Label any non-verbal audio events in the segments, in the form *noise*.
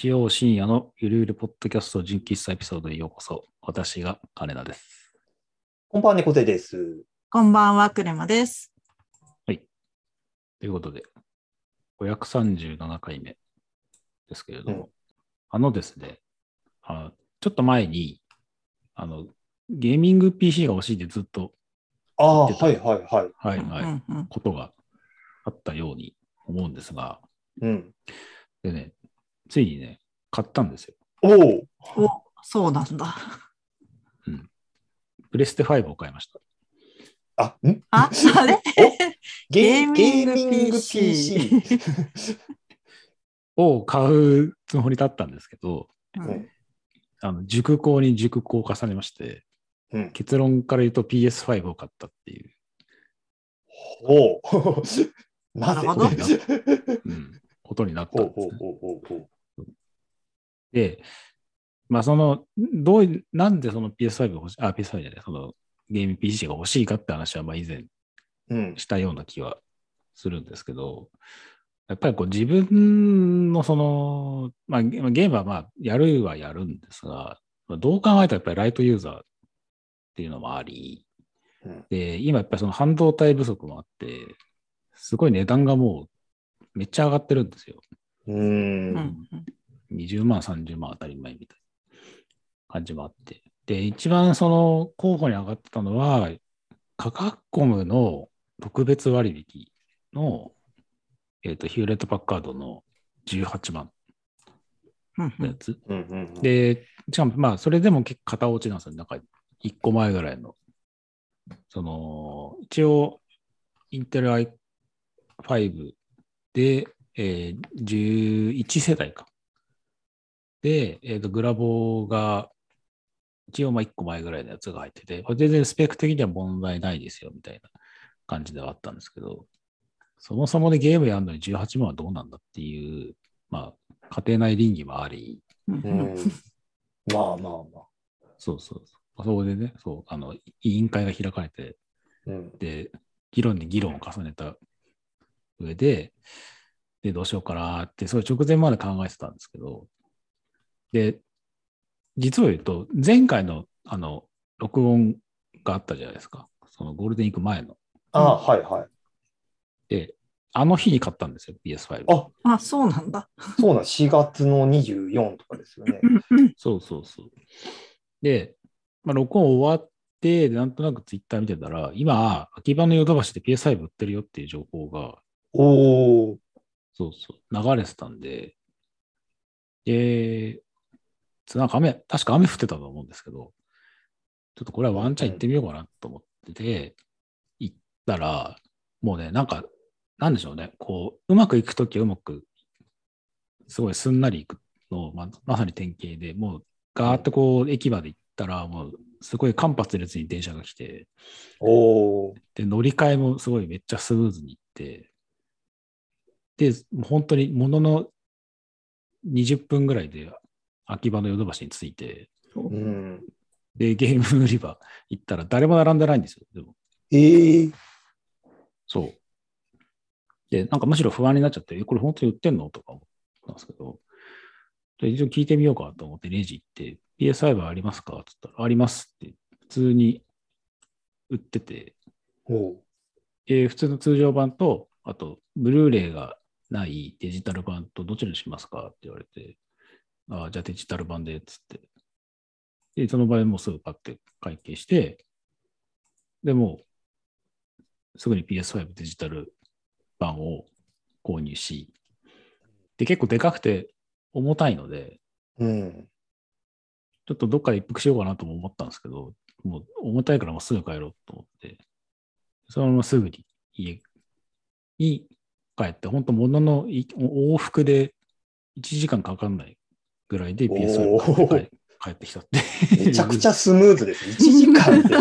日曜深夜のゆるゆるポッドキャスト純喫茶エピソードへようこそ。私が金田です。こんばんは、猫背です。こんばんは、クレマです。ということで、537回目ですけれども、うんあのですねあ、ちょっと前に、あの、ゲーミング PC が欲しいってずっと、ああ、言ってたはいはいはい。はいはい、うんうんことがあったように思うんですが、うん。でね、ついにね、買ったんですよ。おお。お、そうなんだ。プレステ5を買いました。あ、ん？あ、あれ？*laughs* ゲーゲゲーミング PC。*laughs* を買うつもりだったんですけど、うんあの熟考に熟考を重ねまして、うん。結論から言うと PS5 を買ったっていう、おお。*laughs* なぜ？なるほどうんことになったほうんです、ね。ほうほうほうほう。で、まあその、どうい、なんでその PS5 が欲しい、あ、PS5 じゃない、そのゲーム PC が欲しいかって話はまあ以前うん。したような気はするんですけど、やっぱりこう自分のその、まあゲゲームはまあやるはやるんですが、まあどう考えたらやっぱりライトユーザーっていうのもあり、うんで、今やっぱりその半導体不足もあって、すごい値段がもうめっちゃ上がってるんですよ。うー。うんん20万、30万当たり前みたいな感じもあって。で、一番その候補に上がってたのは、カカコムの特別割引の、えっ、と、ヒューレット・パッカードの18万うんのやつ。うんうんうん。で、しかもまあ、それでも結構型落ちなんですよ。なんか、1個前ぐらいの。その、一応、インテル i5 で、えー11世代か。で、えっ、と、グラボが、一応まあ1個前ぐらいのやつが入ってて、全然スペック的には問題ないですよ、みたいな感じではあったんですけど、そもそもでゲームやるのに18万はどうなんだっていう、まあ、家庭内倫理もあり、うんうん。まあまあまあ。そうそうそう。そこでね、そう、あの、委員会が開かれて、うん。で、議論に議論を重ねた上で、で、どうしようかなって、それ直前まで考えてたんですけど、で、実を言うと、前回の、あの、録音があったじゃないですか。そのゴールデンウィーク前の。ああ、はいはい。で、あの日に買ったんですよ、PS5。ああ、そうなんだ。そうなん、4月の24とかですよね。うんそうそうそう。で、まあ、録音終わって、でなんとなくツイッター見てたら、今、秋葉のヨドバシで PS5 売ってるよっていう情報が、おお。そうそう、流れてたんで、で、つなんか雨、確か雨降ってたと思うんですけど、ちょっとこれはワンチャン行ってみようかなと思ってて、行ったら、もうね、なんか、なんでしょうね、こう、うまくいくときはうまく、すごいすんなりいくの、ままさに典型で、もう、ガーッとこう、駅まで行ったら、もう、すごい間髪列に電車が来て、おお。で、乗り換えもすごいめっちゃスムーズにいって、で、本当にものの20分ぐらいで秋葉のヨドバシに着いて、うん。で、ゲーム売り場行ったら誰も並んでないんですよ。でも、ええ。そう。で、なんかむしろ不安になっちゃって、えこれ本当に売ってんの？とか思ったんですけど、で一応聞いてみようかと思ってレジ行って、PS5 ありますか？って言ったら、ありますって、普通に売ってて。えー普通の通常版と、あと、ブルーレイがないデジタル版とどちらにしますか？って言われて、あーじゃあデジタル版で、つって。で、その場合もうすぐパッて会計して、でもう、すぐに PS5 デジタル版を購入し、で、結構でかくて重たいので、うん。ちょっとどっかで一服しようかなとも思ったんですけど、もう重たいからもうすぐ帰ろうと思って、そのまますぐに家に帰って、本当もののい往復で1時間かかんないぐらいで PS をおー帰帰ってきたって。めちゃくちゃスムーズです。1時間で。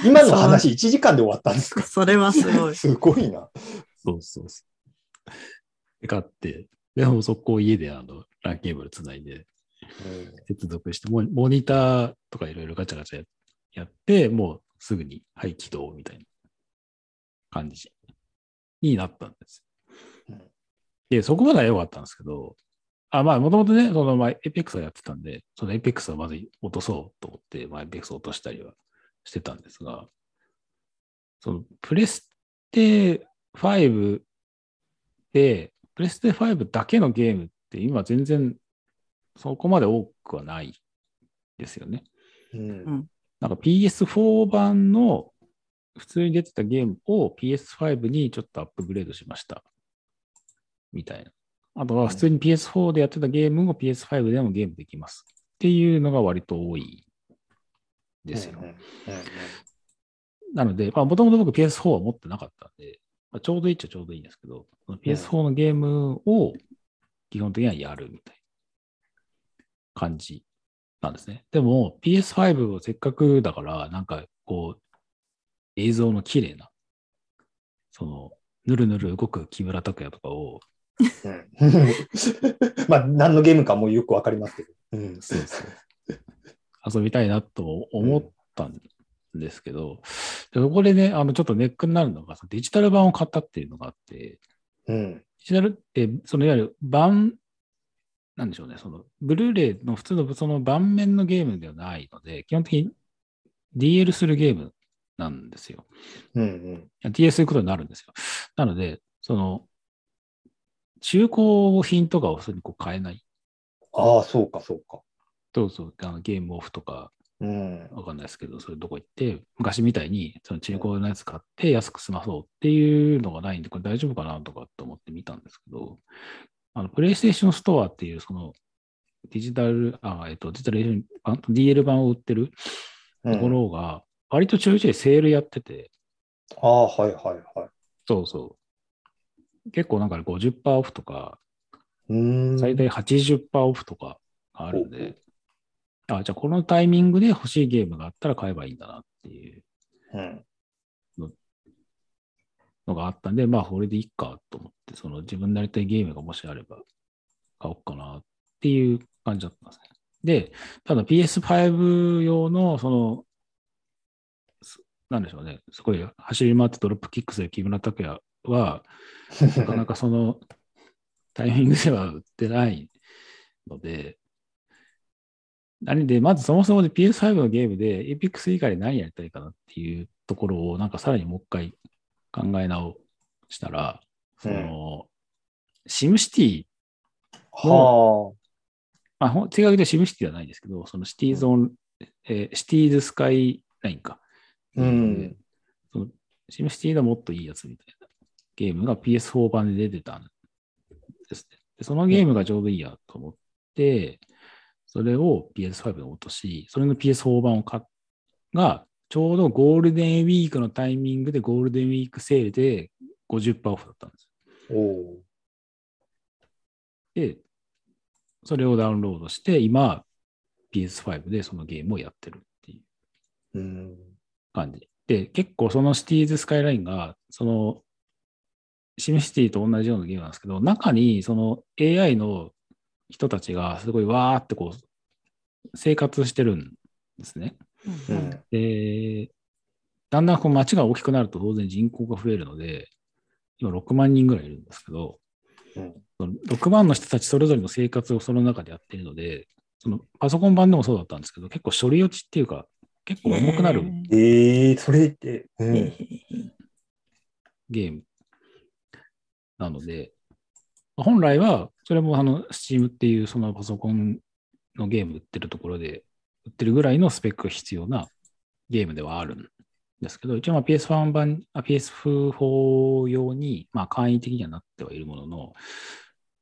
*laughs* 今の話1時間で終わったんですか？それはすごい。すごいな。そうそうそう。で、買って、でも速攻家であの、ランケーブルつないで、接続して、モモニターとかいろいろガチャガチャやって、もうすぐに、はい、起動みたいな感じになったんですうん。で、そこまでは良かったんですけど、あ、まあ、もともとね、その、まあ、 Apex をやってたんで、その Apex をまず落とそうと思って、まあ、 Apex を落としたりはしてたんですが、その、プレステ5で、プレステ5だけのゲームって今全然そこまで多くはないですよね。うん。なんか PS4 版の普通に出てたゲームを PS5 にちょっとアップグレードしました。みたいな。あとは普通に PS4 でやってたゲームを PS5 でもゲームできます。っていうのが割と多いですよなので、まあ、もともと僕 PS4 は持ってなかったんで、まあ、ちょうどいいっちゃちょうどいいんですけど、その PS4 のゲームを基本的にはやるみたいな感じなんですね。でも PS5 をせっかくだから、なんかこう、映像の綺麗な、その、ぬるぬる動く木村拓哉とかを、うん *laughs* まあ、何のゲームかもよくわかりますけど。うん。そうそう遊びたいなと思ったんですけど、でそこでね、あの、ちょっとネックになるのが、デジタル版を買ったっていうのがあって、うん。デジタルって、そのいわゆる版、なんでしょうね、その、ブルーレイの普通のその盤面のゲームではないので、基本的に DL するゲームなんですよ。うんうん。DL することになるんですよ。なので、その、中古品とかを普通にこう買えない。ああ、そうか、そうか。そうそう、あのゲームオフとか、うん。わかんないですけど、それどこ行って、昔みたいにその中古のやつ買って安く済まそうっていうのがないんで、これ大丈夫かなとかって思って見たんですけど、あの、プレイステーションストアっていう、その、デジタル、あ、えっと、デジタル版、DL 版を売ってるところが、割とちょいちょいセールやってて、ああ、はいはいはい。そうそう。結構なんか50%オフとか。最大80%オフとかがあるんで、あ、じゃあこのタイミングで欲しいゲームがあったら買えばいいんだなっていううん。のがあったんで、まあ、これでいいかと思って、その自分なりたいゲームがもしあれば買おうかなっていう感じだったんですね。で、ただ PS5 用の、その、すなんでしょうね、すごい走り回ってドロップキックする木村拓哉は、なかなかそのタイミングでは売ってないので、何で、まずそもそもで PS5 のゲームで Apex 以外で何やりたいかなっていうところを、なんかさらにもう一回考え直したら、その、シムシティ、はまあ、ほん違うけどシムシティではないんですけど、そのシティーン、えーシティーズスカイラインか。うん。そのシムシティのもっといいやつみたいなゲームが PS4 版で出てたんですね。でそのゲームがちょうどいいやと思って、それを PS5 に落とし、それの PS4 版を買っが、ちょうどゴールデンウィークのタイミングでゴールデンウィークセールで50%オフだったんです。あ。おで、それをダウンロードして、今、PS5 でそのゲームをやってるっていうーうん。感じ。で、結構そのシティーズスカイラインが、その、シムシティと同じようなゲームなんですけど、中にその AI の人たちがすごいわーってこう、生活してるんですね。ううんん。で、だんだんこう街が大きくなると当然人口が増えるので、今6万人ぐらいいるんですけど、うんその6万の人たちそれぞれの生活をその中でやっているので、そのパソコン版でもそうだったんですけど、結構処理落ちっていうか、結構重くなるええそれって、うん。ゲームなので、本来は、それもあの、Steam っていうそのパソコンのゲーム売ってるところで、売ってるぐらいのスペックが必要なゲームではあるんですけど、一応 PS1 版、PS4 用に、まあ簡易的にはなってはいるものの、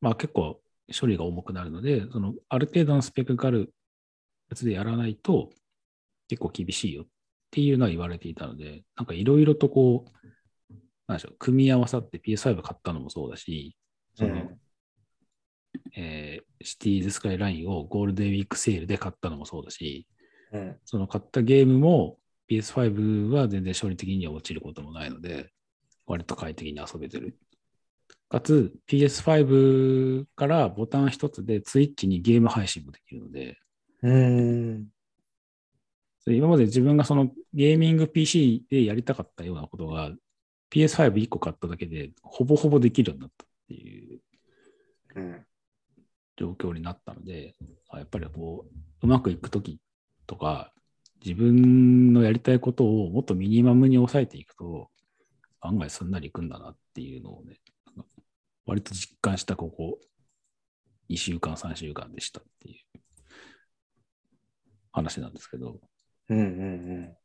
まあ結構処理が重くなるので、そのある程度のスペックがあるやつでやらないと結構厳しいよっていうのは言われていたので、なんかいろいろとこう、なんでしょう、組み合わさって PS5 買ったのもそうだし、その、うんえーシティーズスカイラインをゴールデンウィークセールで買ったのもそうだし、うん。その買ったゲームも PS5 は全然処理的には落ちることもないので、割と快適に遊べてる。かつ、PS5 からボタン一つで Twitch にゲーム配信もできるので、うん。今まで自分がそのゲーミング PC でやりたかったようなことが PS51 個買っただけでほぼほぼできるようになったっていう。状況になったので、あやっぱりこう、うまくいくときとか、自分のやりたいことをもっとミニマムに抑えていくと、案外すんなりいくんだなっていうのをね、割と実感したここ2週間、3週間でしたっていう話なんですけど、うんうんで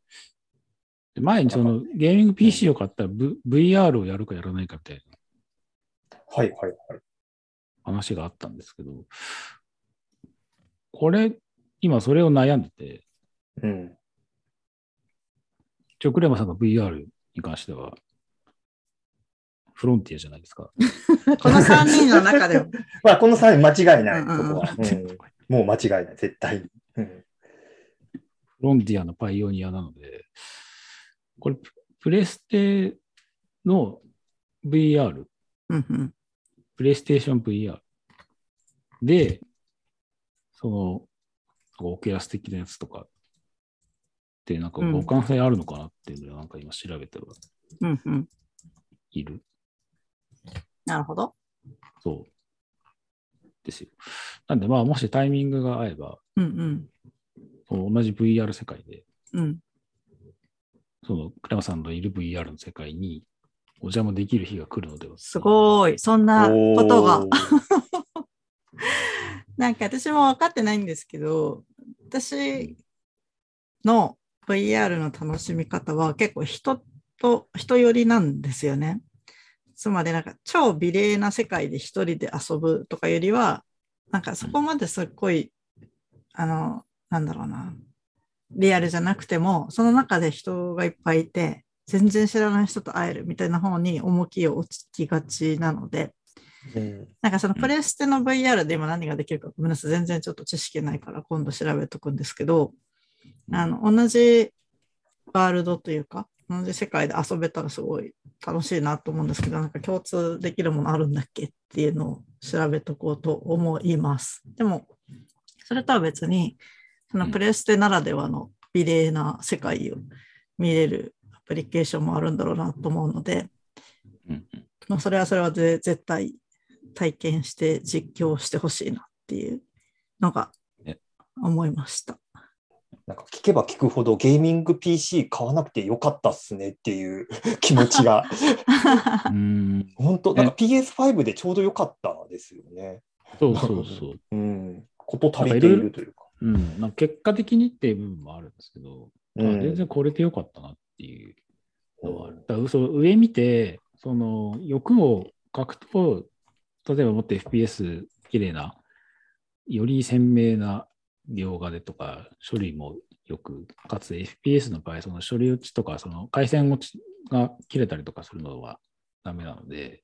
前にそのゲーミング PC を買ったら、v、VR をやるかやらないかみたいなはいはいはい。話があったんですけど、これ、今それを悩んでて、うん。一応クレマさんが VR に関しては、フロンティアじゃないですか。*laughs* この3人の中でも。*laughs* まあ、この3人間違いない、こは、うんもう間違いない、絶対に。うんフロンティアのパイオニアなので、これ、ププレステの VR、うんうん。プレイステーション VR で、その、オケラス的なやつとか。って、なんかうん。互換性あるのかなっていうのをなんか今調べては。うんうん。いる。なるほど。そう。ですよ。なんでまあ、もしタイミングが合えば、うんうん。同じ VR 世界で、うんそのクレマさんのいる VR の世界にお邪魔できる日が来るのでは。すごい。そんなことが *laughs* なんか私も分かってないんですけど、私の VR の楽しみ方は結構人と、人寄りなんですよね。つまりなんか超美麗な世界で一人で遊ぶとかよりは、なんかそこまですっごい、あの、なんだろうな、リアルじゃなくても、その中で人がいっぱいいて、全然知らない人と会えるみたいな方に重きを置きがちなので、うんなんかそのプレステの VR で今何ができるかごめんなさい。全然ちょっと知識ないから今度調べとくんですけど、あの、同じワールドというか、同じ世界で遊べたらすごい楽しいなと思うんですけど、なんか共通できるものあるんだっけっていうのを調べとこうと思います。でも、それとは別に、そのプレステならではの美麗な世界を見れるアプリケーションもあるんだろうなと思うので、うんうんまあ、それはそれはぜ絶対体験して実況してほしいなっていうのがね思いました。なんか聞けば聞くほどゲーミング PC 買わなくてよかったっすねっていう気持ちが、*laughs* うーん。本当なんか PS5 でちょうどよかったですよね。そうそうそう。うん。こと足りているというか。うん。なんか結果的にっていう部分もあるんですけど、あうん全然これでよかったなっていうのはある。だからそう上見て、その欲を書くと、例えばもっと FPS 綺麗な、より鮮明な描画でとか、処理もよく、かつ FPS の場合、その処理落ちとか、その回線落ちが切れたりとかするのはダメなので、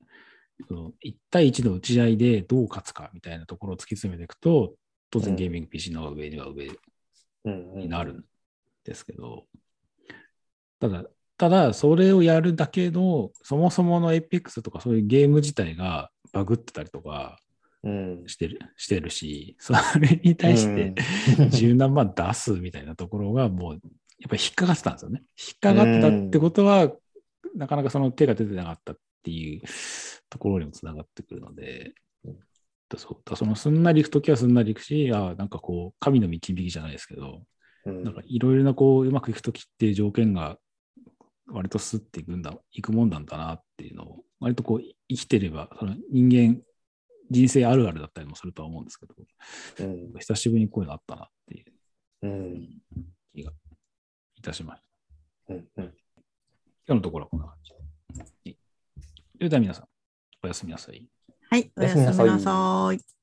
その1対1の打ち合いでどう勝つかみたいなところを突き詰めていくと、当然ゲーミング PC の方が上には上になるんですけど、ただ、ただ、それをやるだけの、そもそもの Apex とかそういうゲーム自体がバグってたりとかうん。してるしてるし、それに対して十何万出すみたいなところがもう、やっぱり引っかかってたんですよね。引っかかってたってことは、なかなかその手が出てなかったっていうところにもつながってくるので、だそうだそのすんなり行くときはすんなり行くし、あなんかこう、神の導きじゃないですけど、うんなんかいろいろなこう、うまくいくときって条件が割とスッていくんだ、いくもんなんだなっていうのを、割とこう、生きてれば、その人間、人生あるあるだったりもするとは思うんですけど、うん久しぶりにこういうのあったなっていううん気がいたしました。うんうん今日のところはこんな感じ。それでは皆さん、おやすみなさい。はい、おやすみなさい。